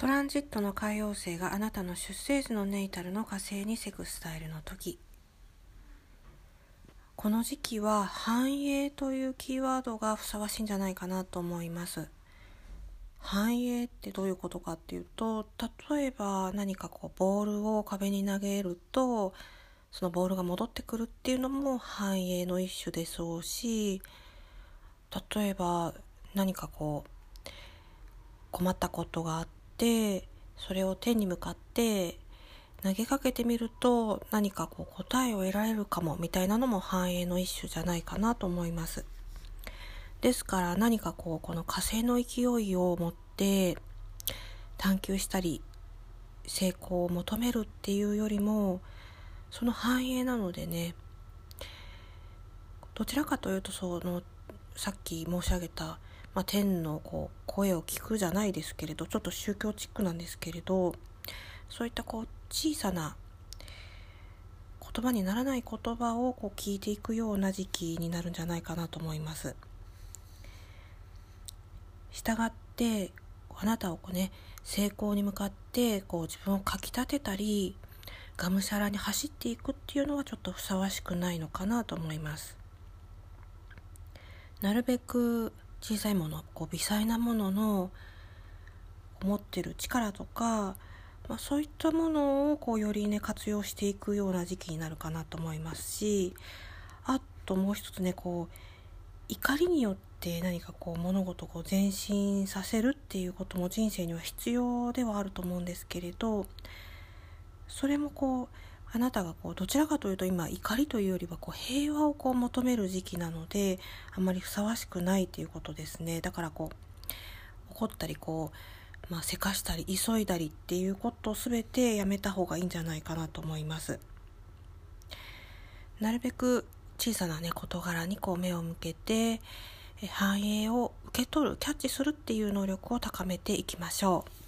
トランジットの海王星があなたの出生時のネイタルの火星にセクスタイルの時。この時期は繁栄というキーワードがふさわしいんじゃないかなと思います。繁栄ってどういうことかっていうと例えば何かこうボールを壁に投げるとそのボールが戻ってくるっていうのも繁栄の一種でしょうし例えば何かこう困ったことがあってそれを天に向かって投げかけてみると何かこう答えを得られるかもみたいなのも繁栄の一種じゃないかなと思います。ですから何かこうこの火星の勢いを持って探求したり成功を求めるっていうよりもその繁栄なのでねどちらかというとそのさっき申し上げた、まあ、天のこう声を聞くじゃないですけれどちょっと宗教チックなんですけれどそういったこう小さな言葉にならない言葉をこう聞いていくような時期になるんじゃないかなと思います。したがってあなたをこうね成功に向かってこう自分をかきたてたりがむしゃらに走っていくっていうのはちょっとふさわしくないのかなと思います。なるべく小さいものこう微細なものの持ってる力とかまあ、そういったものをこうよりね活用していくような時期になるかなと思いますしあともう一つねこう怒りによって何かこう物事を前進させるっていうことも人生には必要ではあると思うんですけれどそれもこうあなたがこうどちらかというと今怒りというよりはこう平和をこう求める時期なのであまりふさわしくないということですねだからこう怒ったりこうまあ、せかしたり急いだりっていうことを全てやめた方がいいんじゃないかなと思います。なるべく小さなね事柄にこう目を向けて繁栄を受け取るキャッチするっていう能力を高めていきましょう。